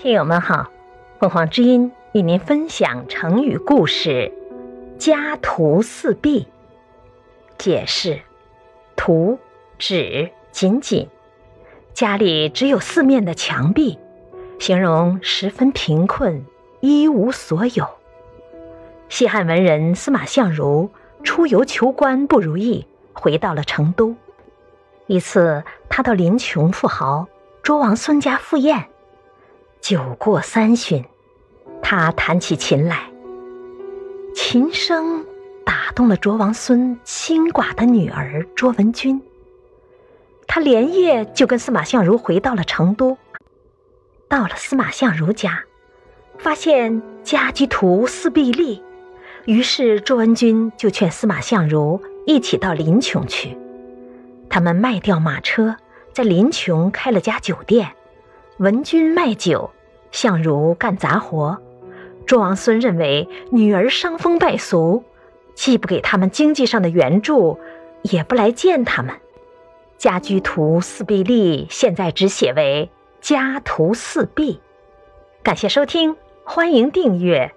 听友们好，凤凰之音与您分享成语故事“家徒四壁”。解释：徒指仅仅家里只有四面的墙壁，形容十分贫困，一无所有。西汉文人司马相如出游求官不如意，回到了成都。一次，他到临邛富豪卓王孙家赴宴。酒过三巡，他弹起琴来。琴声打动了卓王孙清寡的女儿卓文君。他连夜就跟司马相如回到了成都。到了司马相如家，发现家居图四壁立，于是卓文君就劝司马相如一起到临邛去。他们卖掉马车，在临邛开了家酒店。文君卖酒，相如干杂活。卓王孙认为女儿伤风败俗，既不给他们经济上的援助，也不来见他们。家居图四壁立，现在只写为家徒四壁。感谢收听，欢迎订阅。